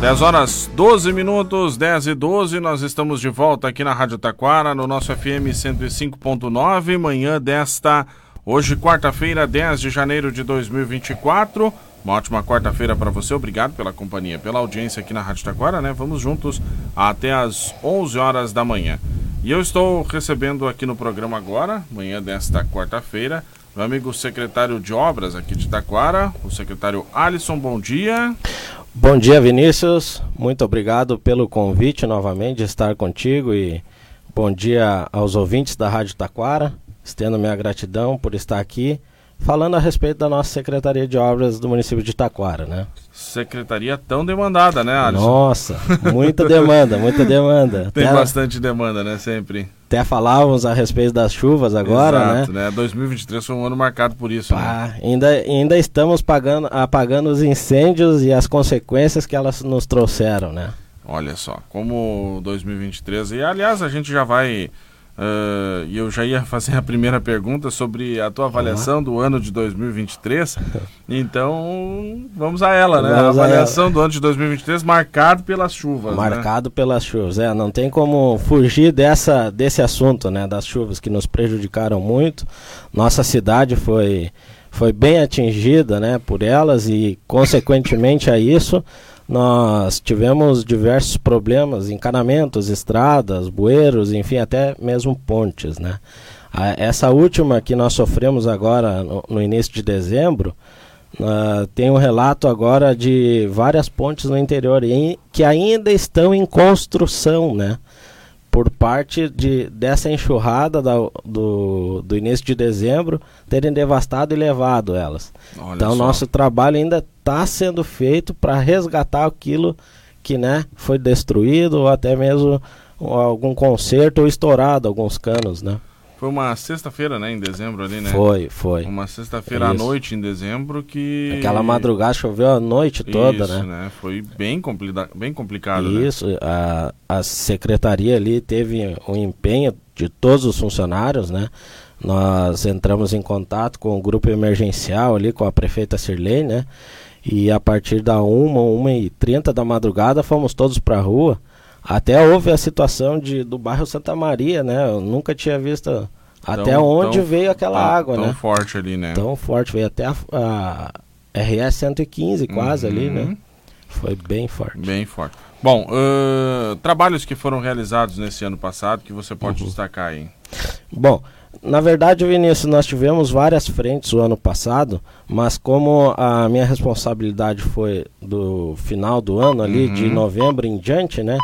10 horas 12 minutos, 10 e 12, nós estamos de volta aqui na Rádio Taquara, no nosso FM 105.9, manhã desta, hoje quarta-feira, 10 de janeiro de 2024. Uma ótima quarta-feira para você, obrigado pela companhia, pela audiência aqui na Rádio Taquara, né? Vamos juntos até as 11 horas da manhã. E eu estou recebendo aqui no programa agora, manhã desta quarta-feira, meu amigo secretário de Obras aqui de Taquara, o secretário Alisson, bom dia. Bom dia, Vinícius. Muito obrigado pelo convite novamente de estar contigo e bom dia aos ouvintes da Rádio Taquara. Estendo minha gratidão por estar aqui falando a respeito da nossa Secretaria de Obras do município de Taquara, né? Secretaria tão demandada, né, Alisson? Nossa, muita demanda, muita demanda. Tem Até, bastante demanda, né, sempre. Até falávamos a respeito das chuvas agora, Exato, né? né? 2023 foi um ano marcado por isso? Pá, né? Ainda, ainda estamos pagando, apagando os incêndios e as consequências que elas nos trouxeram, né? Olha só, como 2023, e aliás a gente já vai Uh, e eu já ia fazer a primeira pergunta sobre a tua avaliação do ano de 2023. Então, vamos a ela, né? Vamos a avaliação a do ano de 2023 marcado pelas chuvas. Né? Marcado né? pelas chuvas, é. Não tem como fugir dessa, desse assunto, né? Das chuvas que nos prejudicaram muito. Nossa cidade foi, foi bem atingida, né? Por elas e, consequentemente a isso nós tivemos diversos problemas, encanamentos, estradas, bueiros, enfim, até mesmo pontes, né? Essa última que nós sofremos agora no, início de dezembro, uh, tem um relato agora de várias pontes no interior que ainda estão em construção, né? Por parte de, dessa enxurrada da, do, do início de dezembro terem devastado e levado elas. Olha então, só. nosso trabalho ainda está sendo feito para resgatar aquilo que né, foi destruído ou até mesmo algum conserto ou estourado alguns canos, né? Foi uma sexta-feira, né, em dezembro ali, né? Foi, foi. Uma sexta-feira à noite em dezembro que... Aquela madrugada choveu a noite toda, Isso, né? né? Foi bem, compli bem complicado, né? Isso, né? a, a secretaria ali teve um empenho de todos os funcionários, né? Nós entramos em contato com o grupo emergencial ali, com a prefeita Sirlene, né? E a partir da 1, 1 e 30 da madrugada fomos todos para a rua até houve a situação de, do bairro Santa Maria, né? Eu nunca tinha visto até onde tão, veio aquela tão, água, tão né? Tão forte ali, né? Tão forte, veio até a, a RS 115 quase uhum. ali, né? Uhum. Foi bem forte. Bem forte. Bom, uh, trabalhos que foram realizados nesse ano passado que você pode uhum. destacar aí. Bom, na verdade, Vinícius, nós tivemos várias frentes o ano passado, mas como a minha responsabilidade foi do final do ano ali, uhum. de novembro em diante, né?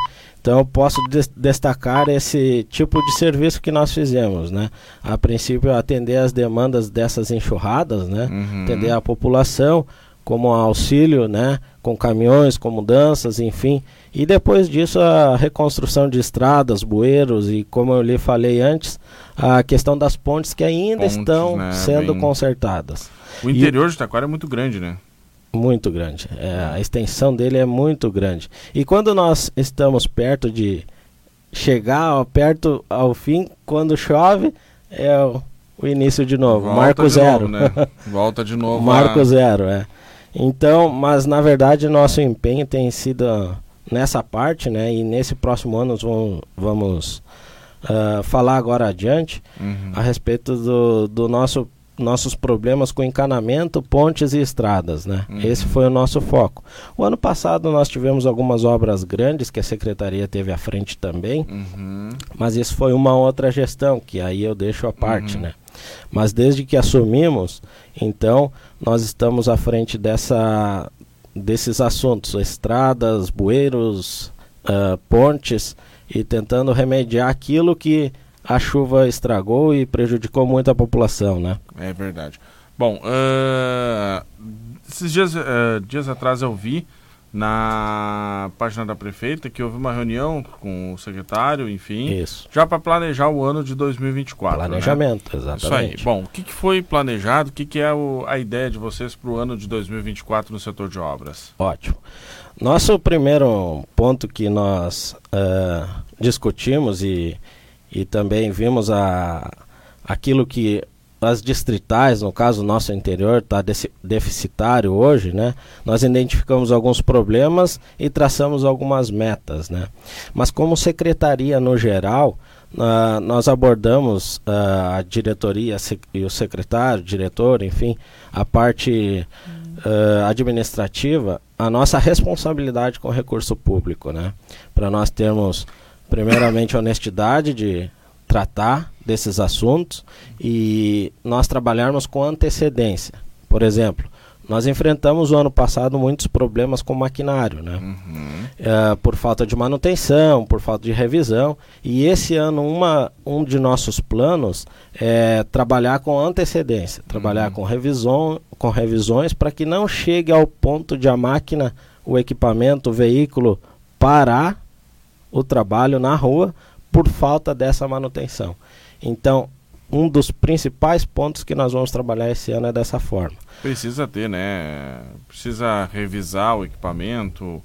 Então eu posso des destacar esse tipo de serviço que nós fizemos, né? A princípio atender as demandas dessas enxurradas, né? Uhum. Atender a população como auxílio, né? Com caminhões, com mudanças, enfim. E depois disso a reconstrução de estradas, bueiros e como eu lhe falei antes, a questão das pontes que ainda pontes, estão né? sendo Bem... consertadas. O interior e... de Taquara é muito grande, né? Muito grande. É, a extensão dele é muito grande. E quando nós estamos perto de chegar perto ao fim, quando chove, é o, o início de novo. Volta Marco de zero. Novo, né? Volta de novo. Marco a... zero, é. Então, mas na verdade nosso empenho tem sido nessa parte, né? E nesse próximo ano vamos, vamos uh, falar agora adiante uhum. a respeito do, do nosso nossos problemas com encanamento, pontes e estradas, né? Uhum. Esse foi o nosso foco. O ano passado nós tivemos algumas obras grandes que a secretaria teve à frente também, uhum. mas isso foi uma outra gestão que aí eu deixo à parte, uhum. né? Mas desde que assumimos, então nós estamos à frente dessa desses assuntos, estradas, bueiros, uh, pontes e tentando remediar aquilo que a chuva estragou e prejudicou muito a população, né? É verdade. Bom, uh, esses dias, uh, dias atrás eu vi na página da prefeita que houve uma reunião com o secretário, enfim, Isso. já para planejar o ano de 2024. Né? Planejamento, né? exatamente. Isso aí. Bom, o que, que foi planejado? O que, que é o, a ideia de vocês para o ano de 2024 no setor de obras? Ótimo. Nosso primeiro ponto que nós uh, discutimos e e também vimos a, aquilo que as distritais, no caso nosso interior está deficitário hoje, né? Nós identificamos alguns problemas e traçamos algumas metas, né? Mas como secretaria no geral, uh, nós abordamos uh, a diretoria e o secretário, diretor, enfim, a parte uh, administrativa, a nossa responsabilidade com o recurso público, né? Para nós termos primeiramente honestidade de tratar desses assuntos e nós trabalharmos com antecedência. Por exemplo, nós enfrentamos o ano passado muitos problemas com maquinário, né? Uhum. É, por falta de manutenção, por falta de revisão. E esse ano uma, um de nossos planos é trabalhar com antecedência, trabalhar uhum. com, revisão, com revisões para que não chegue ao ponto de a máquina, o equipamento, o veículo parar o trabalho na rua por falta dessa manutenção. Então, um dos principais pontos que nós vamos trabalhar esse ano é dessa forma. Precisa ter, né? Precisa revisar o equipamento,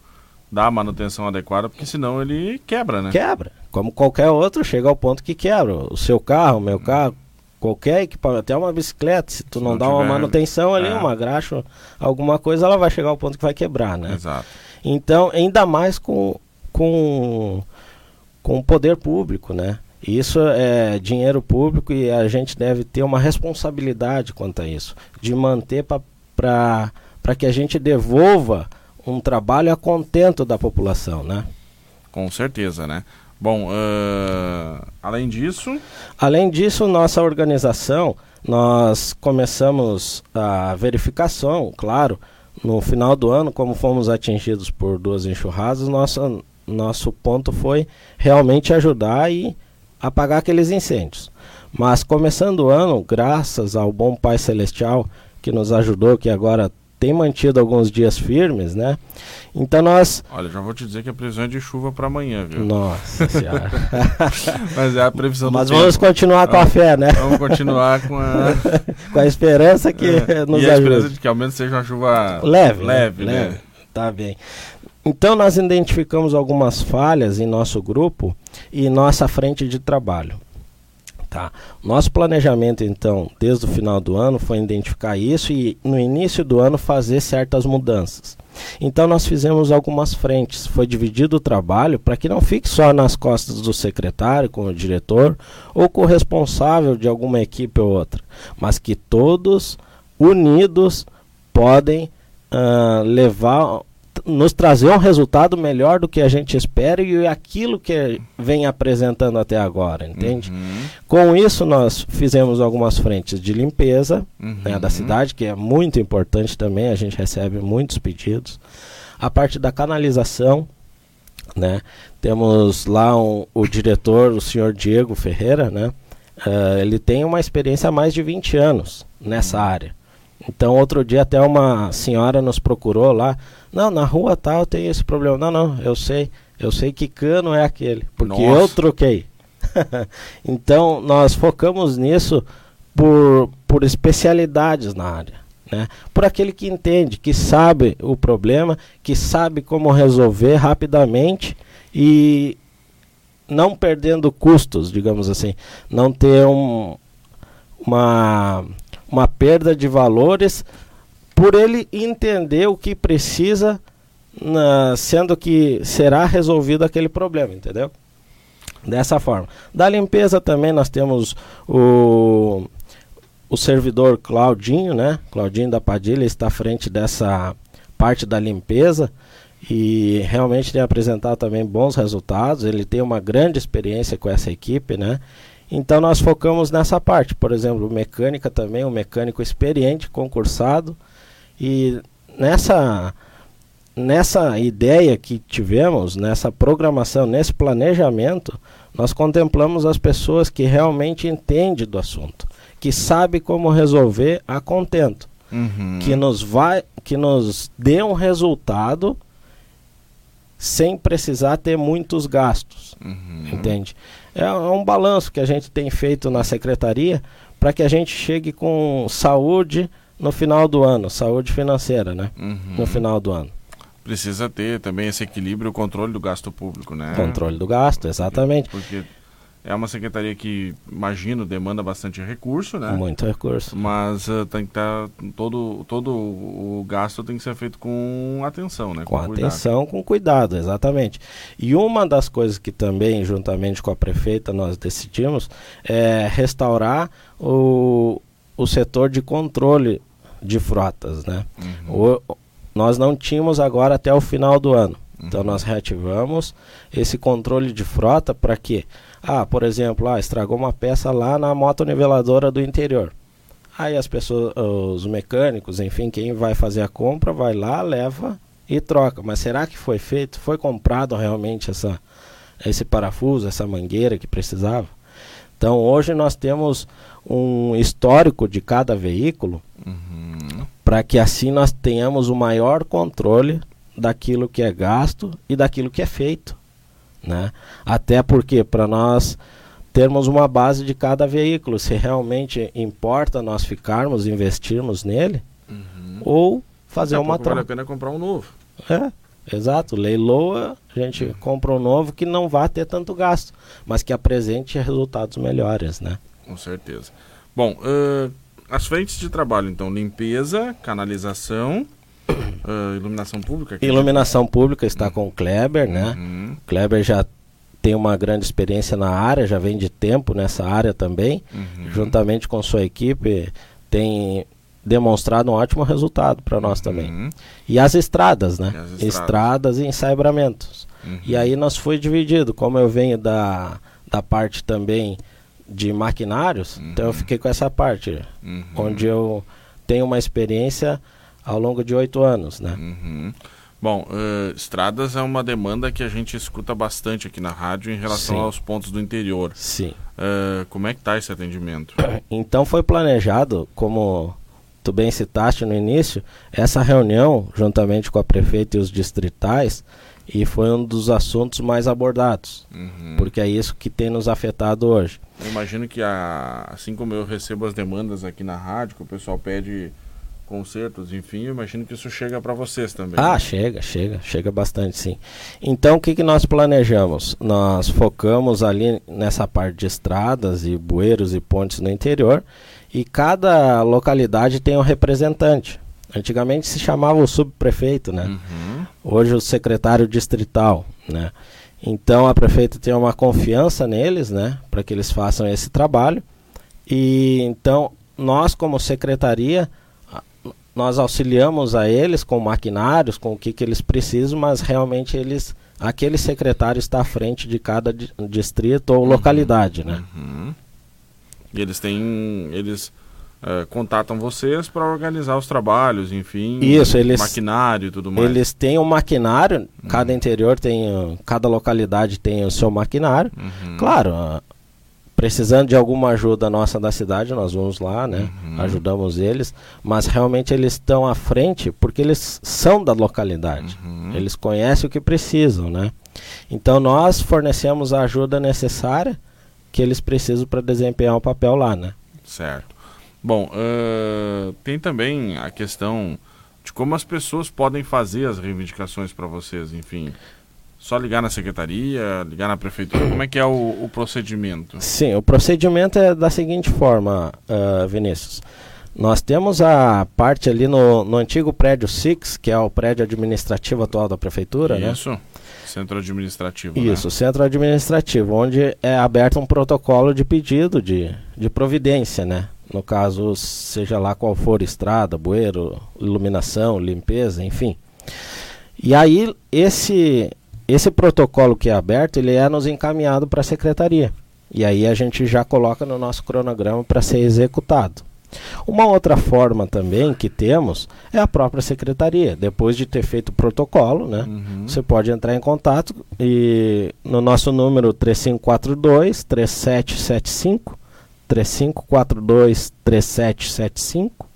dar a manutenção adequada, porque senão ele quebra, né? Quebra. Como qualquer outro, chega ao ponto que quebra. O seu carro, o meu hum. carro, qualquer equipamento, até uma bicicleta, se tu se não, não, dá uma manutenção ali, é. uma graxa, alguma coisa, ela vai chegar ao ponto que vai quebrar, né? Exato. Então, ainda mais com, com, com o poder público, né? Isso é dinheiro público e a gente deve ter uma responsabilidade quanto a isso, de manter para que a gente devolva um trabalho a contento da população, né? Com certeza, né? Bom, uh, além disso... Além disso, nossa organização, nós começamos a verificação, claro, no final do ano, como fomos atingidos por duas enxurradas, nosso, nosso ponto foi realmente ajudar e apagar aqueles incêndios. Mas começando o ano, graças ao bom Pai Celestial que nos ajudou, que agora tem mantido alguns dias firmes, né? Então nós. Olha, já vou te dizer que a previsão é de chuva para amanhã, viu? Nossa senhora. Mas é a previsão Mas vamos tempo. continuar com a fé, né? Vamos continuar com a. com a esperança que é. nos e a esperança de que ao menos seja uma chuva leve. Leve, né? leve. Tá bem. Então nós identificamos algumas falhas em nosso grupo e nossa frente de trabalho. Tá. Nosso planejamento, então, desde o final do ano, foi identificar isso e no início do ano fazer certas mudanças. Então nós fizemos algumas frentes. Foi dividido o trabalho para que não fique só nas costas do secretário, com o diretor, ou com o responsável de alguma equipe ou outra, mas que todos unidos podem uh, levar nos trazer um resultado melhor do que a gente espera e aquilo que vem apresentando até agora, entende? Uhum. Com isso, nós fizemos algumas frentes de limpeza uhum. né, da cidade, que é muito importante também, a gente recebe muitos pedidos. A parte da canalização, né? Temos lá um, o diretor, o senhor Diego Ferreira, né? Uh, ele tem uma experiência há mais de 20 anos nessa uhum. área. Então, outro dia até uma senhora nos procurou lá. Não, na rua tal tem esse problema. Não, não, eu sei. Eu sei que cano é aquele. Porque Nossa. eu troquei. então, nós focamos nisso por, por especialidades na área. Né? Por aquele que entende, que sabe o problema, que sabe como resolver rapidamente e não perdendo custos, digamos assim. Não ter um, uma uma perda de valores por ele entender o que precisa, na, sendo que será resolvido aquele problema, entendeu? Dessa forma. Da limpeza também nós temos o, o servidor Claudinho, né? Claudinho da Padilha está à frente dessa parte da limpeza e realmente tem apresentado também bons resultados. Ele tem uma grande experiência com essa equipe, né? Então nós focamos nessa parte, por exemplo, mecânica também, um mecânico experiente, concursado, e nessa nessa ideia que tivemos, nessa programação, nesse planejamento, nós contemplamos as pessoas que realmente entendem do assunto, que sabe como resolver a contento, uhum. que nos vai, que nos dê um resultado sem precisar ter muitos gastos, uhum. entende? É, é um balanço que a gente tem feito na secretaria para que a gente chegue com saúde no final do ano, saúde financeira, né? Uhum. No final do ano. Precisa ter também esse equilíbrio, o controle do gasto público, né? Controle do gasto, exatamente. Porque, porque é uma secretaria que, imagino, demanda bastante recurso, né? Muito recurso. Mas uh, tem que estar tá, todo, todo o gasto tem que ser feito com atenção, né? Com, com atenção, com cuidado, exatamente. E uma das coisas que também, juntamente com a prefeita, nós decidimos é restaurar o, o setor de controle de frotas, né? Uhum. O, nós não tínhamos agora até o final do ano. Então nós reativamos esse controle de frota para quê? Ah, por exemplo, ah, estragou uma peça lá na moto niveladora do interior. Aí as pessoas, os mecânicos, enfim, quem vai fazer a compra vai lá, leva e troca. Mas será que foi feito? Foi comprado realmente essa, esse parafuso, essa mangueira que precisava? Então hoje nós temos um histórico de cada veículo uhum. para que assim nós tenhamos o maior controle daquilo que é gasto e daquilo que é feito. Né? Até porque para nós termos uma base de cada veículo, se realmente importa nós ficarmos, investirmos nele, uhum. ou fazer uma troca. Vale a pena comprar um novo. É, exato. Leiloa, a gente uhum. compra um novo que não vá ter tanto gasto, mas que apresente resultados melhores, né? Com certeza. Bom, uh, as frentes de trabalho, então, limpeza, canalização, Uh, iluminação pública? Iluminação pública está uhum. com o Kleber, né? Uhum. Kleber já tem uma grande experiência na área, já vem de tempo nessa área também. Uhum. Juntamente com sua equipe, tem demonstrado um ótimo resultado para nós também. Uhum. E as estradas, né? As estradas. estradas. e ensabramentos. Uhum. E aí nós foi dividido, como eu venho da, da parte também de maquinários, então eu fiquei com essa parte, onde eu tenho uma experiência ao longo de oito anos, né? Uhum. Bom, uh, estradas é uma demanda que a gente escuta bastante aqui na rádio em relação Sim. aos pontos do interior. Sim. Uh, como é que está esse atendimento? Então foi planejado, como tu bem citaste no início, essa reunião juntamente com a prefeita e os distritais e foi um dos assuntos mais abordados, uhum. porque é isso que tem nos afetado hoje. Eu imagino que a, assim como eu recebo as demandas aqui na rádio, que o pessoal pede concertos, enfim, eu imagino que isso chega para vocês também. Ah, né? chega, chega, chega bastante sim. Então, o que, que nós planejamos? Nós focamos ali nessa parte de estradas e bueiros e pontes no interior e cada localidade tem um representante. Antigamente se chamava o subprefeito, né? Uhum. Hoje o secretário distrital, né? Então a prefeita tem uma confiança neles, né, para que eles façam esse trabalho. E então nós como secretaria nós auxiliamos a eles com maquinários, com o que, que eles precisam, mas realmente eles aquele secretário está à frente de cada di distrito ou uhum, localidade, né? Uhum. E eles têm, eles é, contatam vocês para organizar os trabalhos, enfim, isso, eles, maquinário e tudo mais. Eles têm um maquinário, uhum. cada interior tem, cada localidade tem o seu maquinário. Uhum. Claro, precisando de alguma ajuda nossa da cidade, nós vamos lá, né? Uhum. Ajudamos eles, mas realmente eles estão à frente porque eles são da localidade. Uhum. Eles conhecem o que precisam, né? Então nós fornecemos a ajuda necessária que eles precisam para desempenhar o papel lá, né? Certo. Bom, uh, tem também a questão de como as pessoas podem fazer as reivindicações para vocês, enfim. Só ligar na secretaria, ligar na prefeitura? Como é que é o, o procedimento? Sim, o procedimento é da seguinte forma, uh, Vinícius. Nós temos a parte ali no, no antigo prédio Six, que é o prédio administrativo atual da prefeitura, Isso. né? Isso. Centro administrativo. Né? Isso, né? centro administrativo, onde é aberto um protocolo de pedido de, de providência, né? No caso, seja lá qual for estrada, bueiro, iluminação, limpeza, enfim. E aí, esse esse protocolo que é aberto, ele é nos encaminhado para a secretaria. E aí a gente já coloca no nosso cronograma para ser executado. Uma outra forma também que temos é a própria secretaria. Depois de ter feito o protocolo, né, uhum. você pode entrar em contato e no nosso número 3542 3775 3542 3775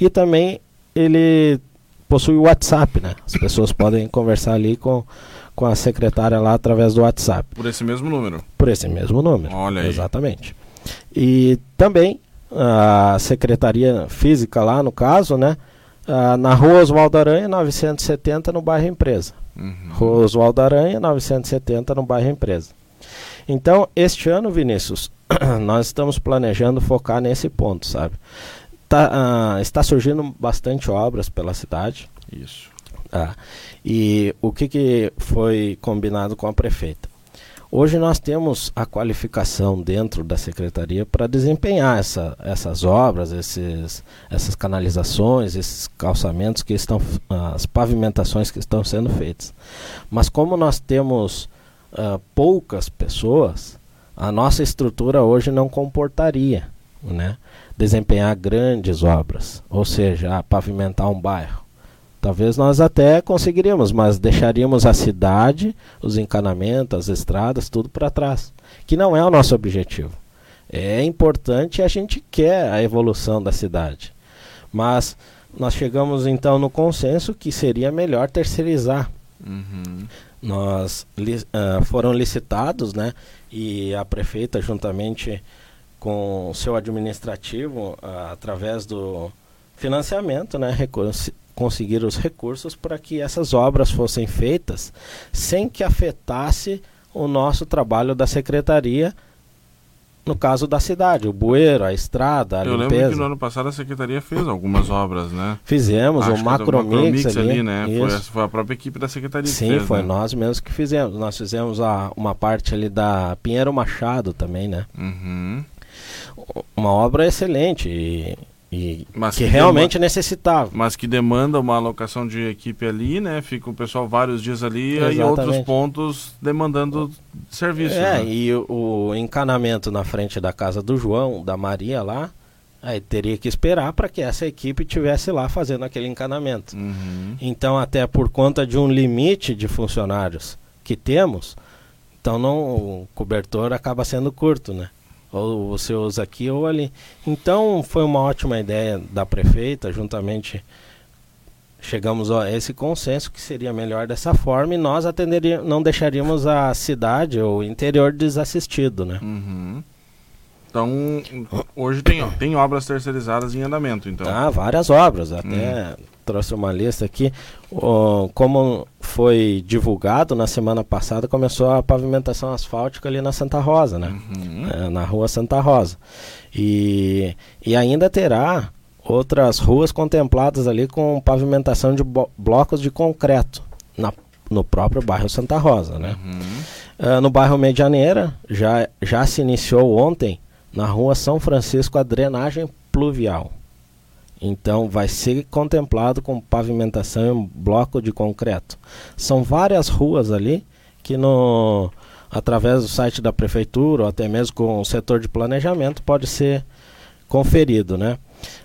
e também ele possui o WhatsApp, né? As pessoas podem conversar ali com com a secretária lá através do WhatsApp. Por esse mesmo número? Por esse mesmo número. Olha aí. Exatamente. E também a secretaria física lá, no caso, né? na rua Oswaldo Aranha, 970, no bairro Empresa. Uhum. Rua Oswaldo Aranha, 970, no bairro Empresa. Então, este ano, Vinícius, nós estamos planejando focar nesse ponto, sabe? Tá, uh, está surgindo bastante obras pela cidade. Isso. Ah, e o que, que foi combinado com a prefeita? Hoje nós temos a qualificação dentro da secretaria para desempenhar essa, essas obras, esses, essas canalizações, esses calçamentos que estão, as pavimentações que estão sendo feitas. Mas como nós temos uh, poucas pessoas, a nossa estrutura hoje não comportaria, né? Desempenhar grandes obras, ou seja, pavimentar um bairro. Talvez nós até conseguiríamos, mas deixaríamos a cidade, os encanamentos, as estradas, tudo para trás, que não é o nosso objetivo. É importante e a gente quer a evolução da cidade. Mas nós chegamos então no consenso que seria melhor terceirizar. Uhum. Nós uh, foram licitados, né? E a prefeita, juntamente com o seu administrativo, uh, através do financiamento, né? Conseguir os recursos para que essas obras fossem feitas sem que afetasse o nosso trabalho da secretaria no caso da cidade, o bueiro, a estrada, a Eu limpeza. lembro que no ano passado a secretaria fez algumas obras, né? Fizemos Acho o Macromix, Macromix ali, ali, né? Foi, foi, a própria equipe da secretaria Sim, que fez, foi né? nós mesmos que fizemos. Nós fizemos a, uma parte ali da Pinheiro Machado também, né? Uhum. Uma obra excelente e e mas que, que realmente necessitava. Mas que demanda uma alocação de equipe ali, né? Fica o pessoal vários dias ali Exatamente. e outros pontos demandando serviço. É, né? e o, o, encanamento na frente da casa do João, da Maria lá, aí teria que esperar para que essa equipe tivesse lá fazendo aquele encanamento. Uhum. Então, até por conta de um limite de funcionários que temos, então não, o cobertor acaba sendo curto, né? Ou você usa aqui ou ali. Então foi uma ótima ideia da prefeita, juntamente chegamos a esse consenso que seria melhor dessa forma e nós atenderíamos, não deixaríamos a cidade ou o interior desassistido, né? Uhum. Então, hoje tem, tem obras terceirizadas em andamento, então. Ah, várias obras, até hum. Trouxe uma lista aqui. como foi divulgado na semana passada, começou a pavimentação asfáltica ali na Santa Rosa, né? Uhum. É, na rua Santa Rosa. E, e ainda terá outras ruas contempladas ali com pavimentação de blocos de concreto na, no próprio bairro Santa Rosa, né? Uhum. Uh, no bairro Medianeira já, já se iniciou ontem na rua São Francisco a drenagem pluvial. Então vai ser contemplado com pavimentação em bloco de concreto. São várias ruas ali que no através do site da prefeitura ou até mesmo com o setor de planejamento pode ser conferido, né?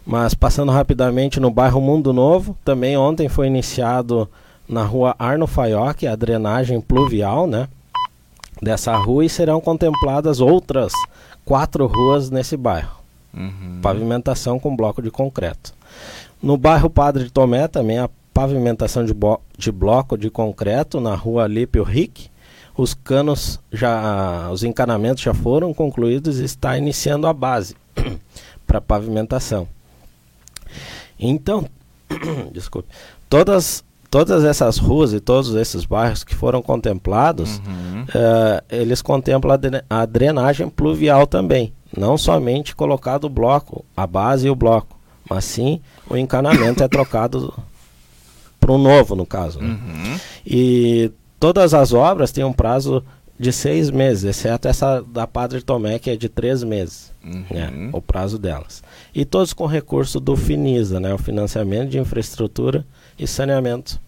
Mas passando rapidamente no bairro Mundo Novo, também ontem foi iniciado na rua Arno Faioc a drenagem pluvial, né? Dessa rua e serão contempladas outras quatro ruas nesse bairro. Uhum. Pavimentação com bloco de concreto. No bairro Padre Tomé também a pavimentação de, de bloco de concreto na rua Lípio Rick. Os canos já, os encanamentos já foram concluídos e está iniciando a base para pavimentação. Então, desculpe, todas todas essas ruas e todos esses bairros que foram contemplados, uhum. uh, eles contemplam a drenagem pluvial também. Não somente colocado o bloco, a base e o bloco, mas sim o encanamento é trocado para um novo, no caso. Né? Uhum. E todas as obras têm um prazo de seis meses, exceto essa da Padre Tomé, que é de três meses, uhum. né, o prazo delas. E todos com recurso do FINISA, né, o Financiamento de Infraestrutura e Saneamento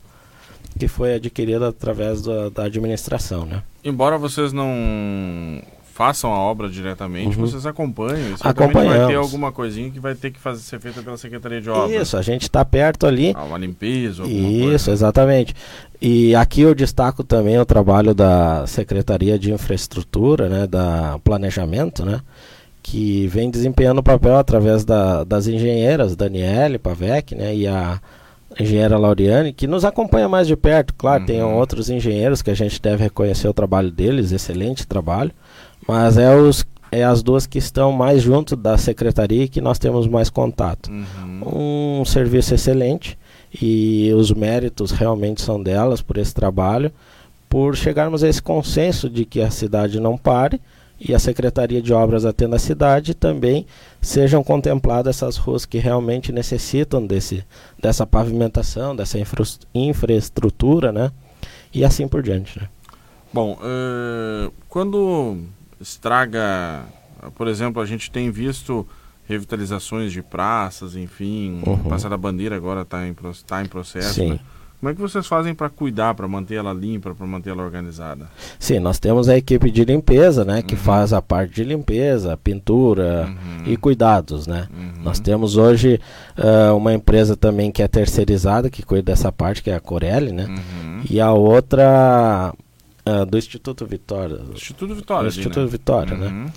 que foi adquirida através da, da administração, né? Embora vocês não façam a obra diretamente, uhum. vocês acompanham. Acompanhamos. vai ter alguma coisinha que vai ter que fazer, ser feita pela Secretaria de Obras. Isso, a gente está perto ali. Ah, uma limpeza, Isso, coisa. exatamente. E aqui eu destaco também o trabalho da Secretaria de Infraestrutura, né, da Planejamento, né, que vem desempenhando o papel através da, das engenheiras Daniele Pavec, né, e a engenheira Lauriane, que nos acompanha mais de perto. Claro, uhum. tem outros engenheiros que a gente deve reconhecer o trabalho deles, excelente trabalho, mas é, os, é as duas que estão mais junto da secretaria e que nós temos mais contato. Uhum. Um serviço excelente e os méritos realmente são delas por esse trabalho, por chegarmos a esse consenso de que a cidade não pare e a Secretaria de Obras atenda a cidade também sejam contempladas essas ruas que realmente necessitam desse, dessa pavimentação, dessa infra, infraestrutura, né? E assim por diante, né? Bom, uh, quando estraga, por exemplo, a gente tem visto revitalizações de praças, enfim, uhum. Praça da Bandeira agora está em, tá em processo. Sim. Né? Como é que vocês fazem para cuidar, para manter ela limpa, para manter ela organizada? Sim, nós temos a equipe de limpeza, né, que uhum. faz a parte de limpeza, pintura uhum. e cuidados, né. Uhum. Nós temos hoje uh, uma empresa também que é terceirizada, que cuida dessa parte, que é a Corelli, né, uhum. e a outra uh, do Instituto Vitória. Instituto Vitória. Instituto né? Vitória, né. Uhum.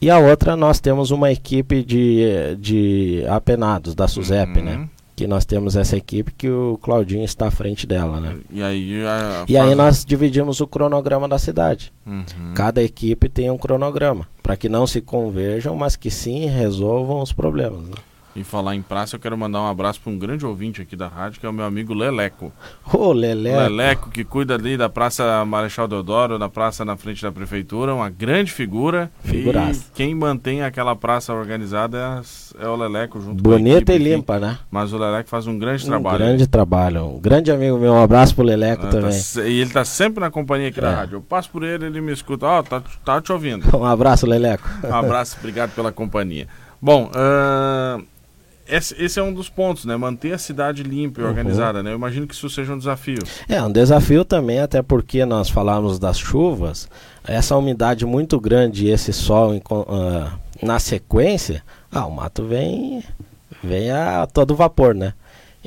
E a outra nós temos uma equipe de, de apenados da SUSEP, né uhum que nós temos essa equipe que o Claudinho está à frente dela, né? E aí, a e aí nós dividimos o cronograma da cidade. Uhum. Cada equipe tem um cronograma, para que não se converjam, mas que sim resolvam os problemas. Né? E falar em praça, eu quero mandar um abraço para um grande ouvinte aqui da rádio, que é o meu amigo Leleco. Ô, oh, Leleco. Leleco, que cuida ali da Praça Marechal Deodoro, da praça na frente da prefeitura, uma grande figura. Figuraça. E quem mantém aquela praça organizada é, é o Leleco junto Bonita e limpa, né? Mas o Leleco faz um grande um trabalho. Um grande trabalho. Um grande amigo meu, um abraço pro Leleco ah, tá também. Tá, e ele tá sempre na companhia aqui é. da rádio. Eu passo por ele, ele me escuta. Ó, oh, tá, tá te ouvindo. Um abraço, Leleco. Um abraço, obrigado pela companhia. Bom, uh, esse, é um dos pontos, né? Manter a cidade limpa e uhum. organizada, né? Eu imagino que isso seja um desafio. É, um desafio também, até porque nós falamos das chuvas, essa umidade muito grande e esse sol uh, na sequência, ah, o mato vem, vem a todo vapor, né?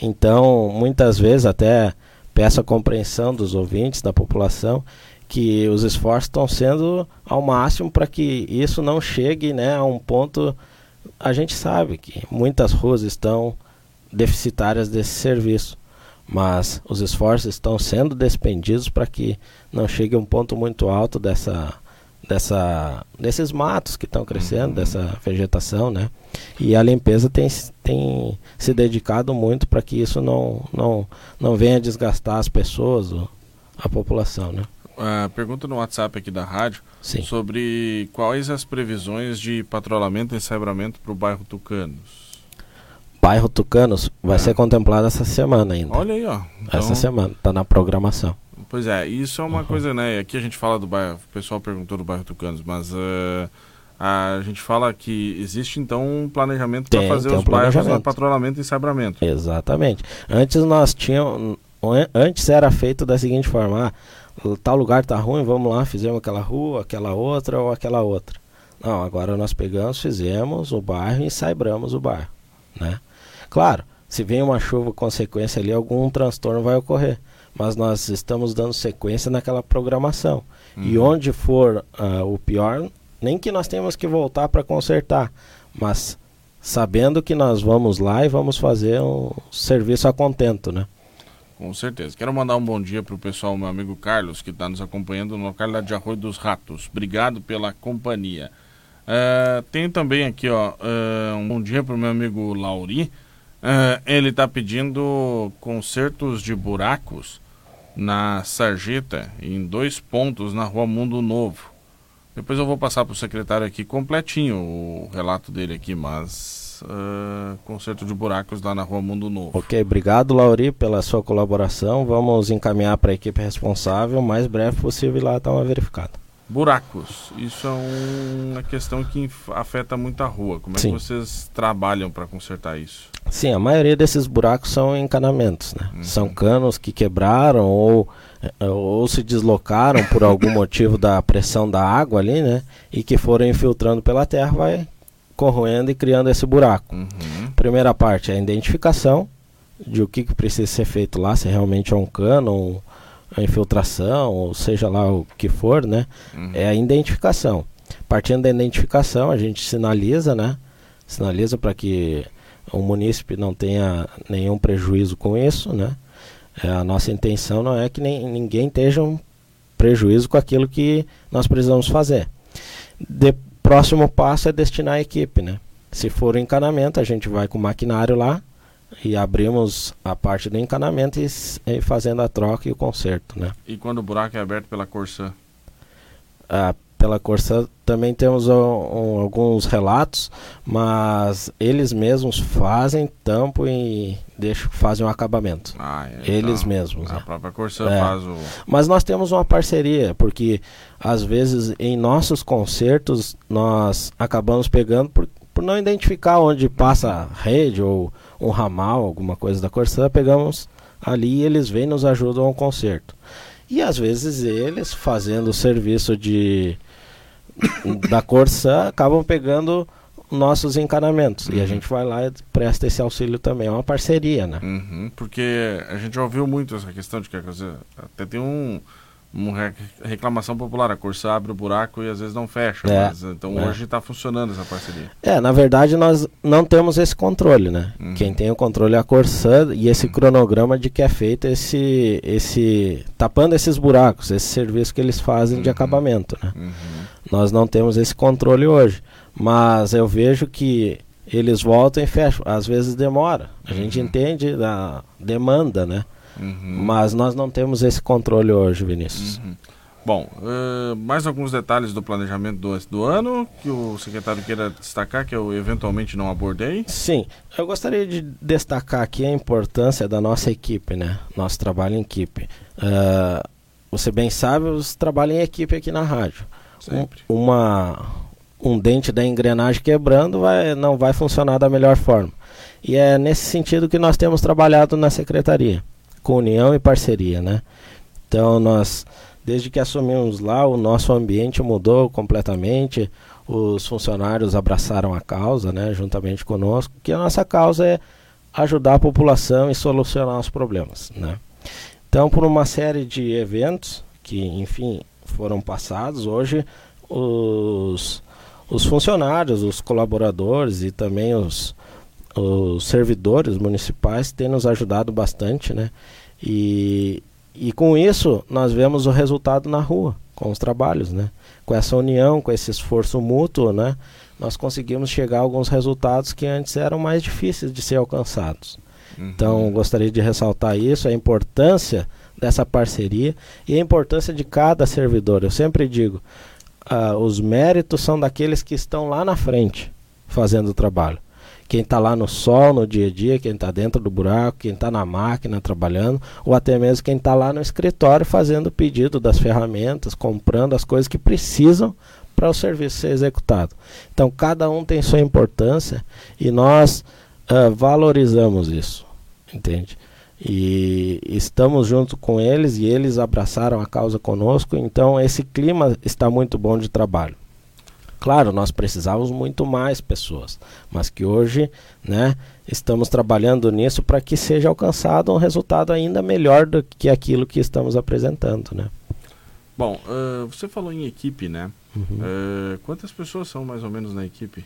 Então, muitas vezes, até peço a compreensão dos ouvintes, da população, que os esforços estão sendo ao máximo para que isso não chegue né, a um ponto a gente sabe que muitas ruas estão deficitárias desse serviço, mas os esforços estão sendo despendidos para que não chegue a um ponto muito alto dessa, dessa, desses matos que estão crescendo, uhum. dessa vegetação, né? E a limpeza tem, tem se dedicado muito para que isso não, não, não venha desgastar as pessoas, a população, né? Uh, pergunta no WhatsApp aqui da rádio Sim. sobre quais as previsões de patrulhamento e ensabramento para o bairro Tucanos. Bairro Tucanos vai é. ser contemplado essa semana ainda. Olha aí, ó. Então... Essa semana, está na programação. Pois é, isso é uma uhum. coisa, né? Aqui a gente fala do bairro, o pessoal perguntou do bairro Tucanos, mas uh, a gente fala que existe então um planejamento para fazer os um bairros no patrulhamento e ensabramento. Exatamente. Antes nós tínhamos, antes era feito da seguinte forma, ah, tal lugar tá ruim, vamos lá, fizemos aquela rua, aquela outra ou aquela outra. Não, agora nós pegamos, fizemos o bairro e saibramos o bairro, né? Claro, se vem uma chuva consequência ali, algum transtorno vai ocorrer, mas nós estamos dando sequência naquela programação. Uhum. E onde for uh, o pior, nem que nós tenhamos que voltar para consertar, mas sabendo que nós vamos lá e vamos fazer um serviço a contento, né? Com certeza. Quero mandar um bom dia para o pessoal, meu amigo Carlos, que está nos acompanhando no localidade de Arroio dos Ratos. Obrigado pela companhia. Uh, tenho também aqui ó, uh, um bom dia para o meu amigo Lauri. Uh, ele está pedindo consertos de buracos na Sarjeta, em dois pontos na rua Mundo Novo. Depois eu vou passar para o secretário aqui completinho o relato dele aqui, mas uh, conserto de buracos lá na rua Mundo Novo. Ok, obrigado Lauri pela sua colaboração. Vamos encaminhar para a equipe responsável o mais breve possível lá dar uma verificada. Buracos, isso é uma questão que afeta muito a rua. Como é Sim. que vocês trabalham para consertar isso? Sim, a maioria desses buracos são encanamentos, né? Uhum. São canos que quebraram ou, eh, ou se deslocaram por algum motivo da pressão da água ali, né? E que foram infiltrando pela terra, vai corroendo e criando esse buraco. Uhum. Primeira parte é a identificação de o que, que precisa ser feito lá, se realmente é um cano, ou a infiltração, ou seja lá o que for, né? Uhum. É a identificação. Partindo da identificação, a gente sinaliza, né? Sinaliza para que o munícipe não tenha nenhum prejuízo com isso, né? É, a nossa intenção não é que nem, ninguém esteja um prejuízo com aquilo que nós precisamos fazer. Depois Próximo passo é destinar a equipe, né? Se for o encanamento, a gente vai com o maquinário lá, e abrimos a parte do encanamento e, e, fazendo a troca e o conserto, né? E quando o buraco é aberto pela Corsã? Ah, pela Corsã também temos um, um, alguns relatos, mas eles mesmos fazem tampo e deixam, fazem um acabamento. Ah, é, eles então, mesmos. A é. própria Corsã é. faz o... Mas nós temos uma parceria, porque às vezes em nossos concertos nós acabamos pegando por, por não identificar onde passa a rede ou um ramal, alguma coisa da Corsã, pegamos ali e eles vêm e nos ajudam ao conserto. E às vezes eles, fazendo o serviço de da Corsã, acabam pegando nossos encanamentos. Uhum. E a uhum. gente vai lá e presta esse auxílio também. É uma parceria, né? Uhum, porque a gente já ouviu muito essa questão de que até tem um uma reclamação popular. A Corsa abre o buraco e às vezes não fecha. É, mas, então é. hoje está funcionando essa parceria. É, na verdade nós não temos esse controle, né? Uhum. Quem tem o controle é a Corsa e esse uhum. cronograma de que é feito esse, esse tapando esses buracos, esse serviço que eles fazem uhum. de acabamento, né? Uhum. Nós não temos esse controle hoje, mas eu vejo que eles voltam e fecham. Às vezes demora. A gente uhum. entende da demanda, né? Uhum. Mas nós não temos esse controle hoje, Vinícius. Uhum. Bom, uh, mais alguns detalhes do planejamento do, do ano que o secretário queira destacar, que eu eventualmente não abordei? Sim, eu gostaria de destacar aqui a importância da nossa equipe, né? Nosso trabalho em equipe. Uh, você bem sabe, os trabalhos em equipe aqui na rádio. Sempre. Um, uma, um dente da engrenagem quebrando vai, não vai funcionar da melhor forma. E é nesse sentido que nós temos trabalhado na secretaria com união e parceria, né? Então nós, desde que assumimos lá, o nosso ambiente mudou completamente. Os funcionários abraçaram a causa, né, juntamente conosco, que a nossa causa é ajudar a população e solucionar os problemas, né? Então, por uma série de eventos que, enfim, foram passados, hoje os, os funcionários, os colaboradores e também os, os servidores municipais têm nos ajudado bastante, né? E, e com isso nós vemos o resultado na rua, com os trabalhos, né? Com essa união, com esse esforço mútuo, né? Nós conseguimos chegar a alguns resultados que antes eram mais difíceis de ser alcançados. Uhum. Então, gostaria de ressaltar isso, a importância dessa parceria e a importância de cada servidor. Eu sempre digo, uh, os méritos são daqueles que estão lá na frente fazendo o trabalho quem está lá no sol, no dia a dia, quem está dentro do buraco, quem está na máquina trabalhando, ou até mesmo quem está lá no escritório fazendo o pedido das ferramentas, comprando as coisas que precisam para o serviço ser executado. Então, cada um tem sua importância e nós uh, valorizamos isso, entende? E estamos junto com eles e eles abraçaram a causa conosco, então esse clima está muito bom de trabalho. Claro, nós precisávamos muito mais pessoas, mas que hoje, né, estamos trabalhando nisso para que seja alcançado um resultado ainda melhor do que aquilo que estamos apresentando, né? Bom, uh, você falou em equipe, né? Uhum. Uh, quantas pessoas são mais ou menos na equipe?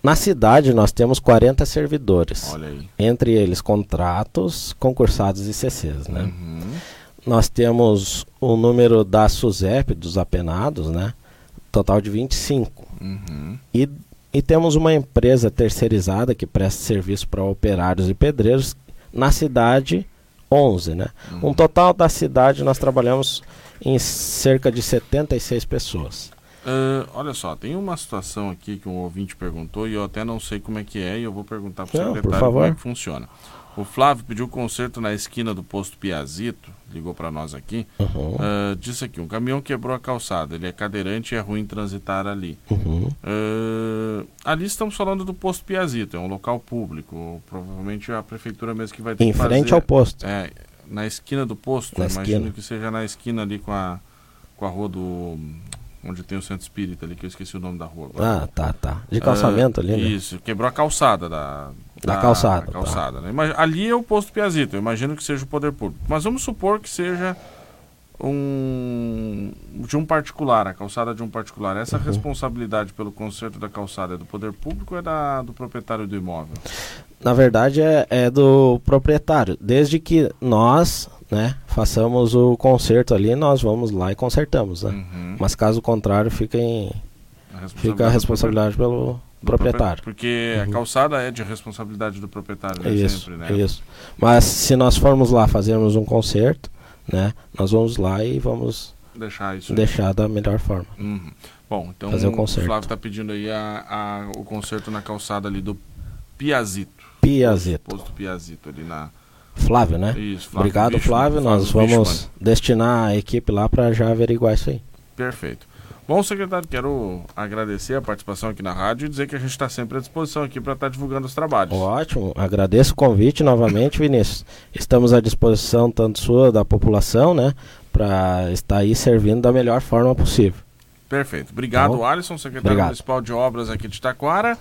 Na cidade nós temos 40 servidores. Olha aí. Entre eles contratos, concursados e CCs, né? Uhum. Nós temos o número da SUSEP, dos apenados, né? Total de 25. Uhum. E, e temos uma empresa terceirizada que presta serviço para operários e pedreiros na cidade 11, né? Uhum. Um total da cidade nós trabalhamos em cerca de 76 pessoas. Uh, olha só, tem uma situação aqui que um ouvinte perguntou e eu até não sei como é que é e eu vou perguntar para o secretário como é que funciona. O Flávio pediu conserto na esquina do posto Piazito, ligou para nós aqui. Uhum. Uh, disse aqui: um caminhão quebrou a calçada, ele é cadeirante e é ruim transitar ali. Uhum. Uh, ali estamos falando do posto Piazito, é um local público. Provavelmente a prefeitura mesmo que vai ter em que frente fazer, ao posto. É, na esquina do posto, na imagino esquina. que seja na esquina ali com a, com a rua do onde tem o centro espírita ali, que eu esqueci o nome da rua agora. Ah, tá, tá. De calçamento uh, ali, né? Isso, quebrou a calçada da, da, da calçada. Da calçada tá. né? Ali é o posto Piazito, eu imagino que seja o poder público. Mas vamos supor que seja um de um particular, a calçada de um particular. Essa uhum. responsabilidade pelo conserto da calçada é do poder público ou é da, do proprietário do imóvel? Na verdade é, é do proprietário, desde que nós né, façamos o conserto ali, nós vamos lá e consertamos, né? Uhum. Mas caso contrário, fica, em, a fica a responsabilidade pelo, proprietário. Porque uhum. a calçada é de responsabilidade do proprietário, né? Isso, Sempre, né? isso. Mas se nós formos lá fazermos um concerto, né? Nós vamos lá e vamos deixar isso deixar da melhor forma. Uhum. Bom, então fazer o, o Flávio está pedindo aí a, a, o concerto na calçada ali do Piazito. Piazito. Posto Piazito ali na Flávio, né? Isso, Flávio Obrigado, Flávio. Nós vamos destinar a equipe lá para já averiguar isso aí. Perfeito. Bom, secretário, quero agradecer a participação aqui na rádio e dizer que a gente está sempre à disposição aqui para estar tá divulgando os trabalhos. Ótimo, agradeço o convite novamente, Vinícius. Estamos à disposição, tanto sua, da população, né, para estar aí servindo da melhor forma possível. Perfeito. Obrigado, Bom, Alisson, secretário obrigado. municipal de obras aqui de Taquara.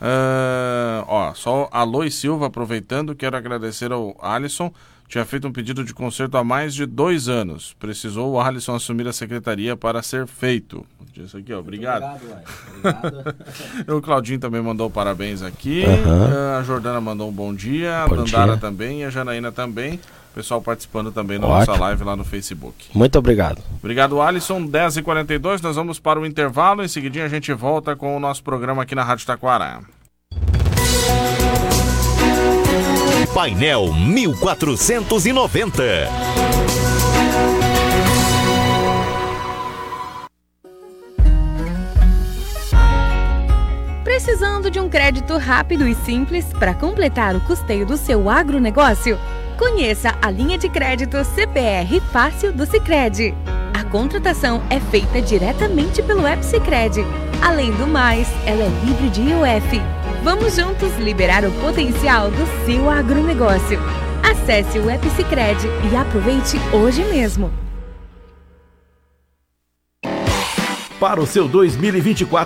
Uh, ó, só a Lois Silva aproveitando, quero agradecer ao Alisson. Tinha feito um pedido de conserto há mais de dois anos. Precisou o Alisson assumir a secretaria para ser feito. Isso aqui, ó. Obrigado. obrigado, obrigado. o Claudinho também mandou parabéns aqui. Uhum. A Jordana mandou um bom dia. Bom a Dandara dia. também. E a Janaína também. Pessoal participando também na Ótimo. nossa live lá no Facebook. Muito obrigado. Obrigado, Alisson. 10h42, nós vamos para o intervalo. Em seguidinho a gente volta com o nosso programa aqui na Rádio Taquara. Painel 1490. Precisando de um crédito rápido e simples para completar o custeio do seu agronegócio? Conheça a linha de crédito CPR Fácil do Sicredi. A contratação é feita diretamente pelo Epsicred. Além do mais, ela é livre de IOF. Vamos juntos liberar o potencial do seu agronegócio. Acesse o Epsicred e aproveite hoje mesmo. Para o seu 2024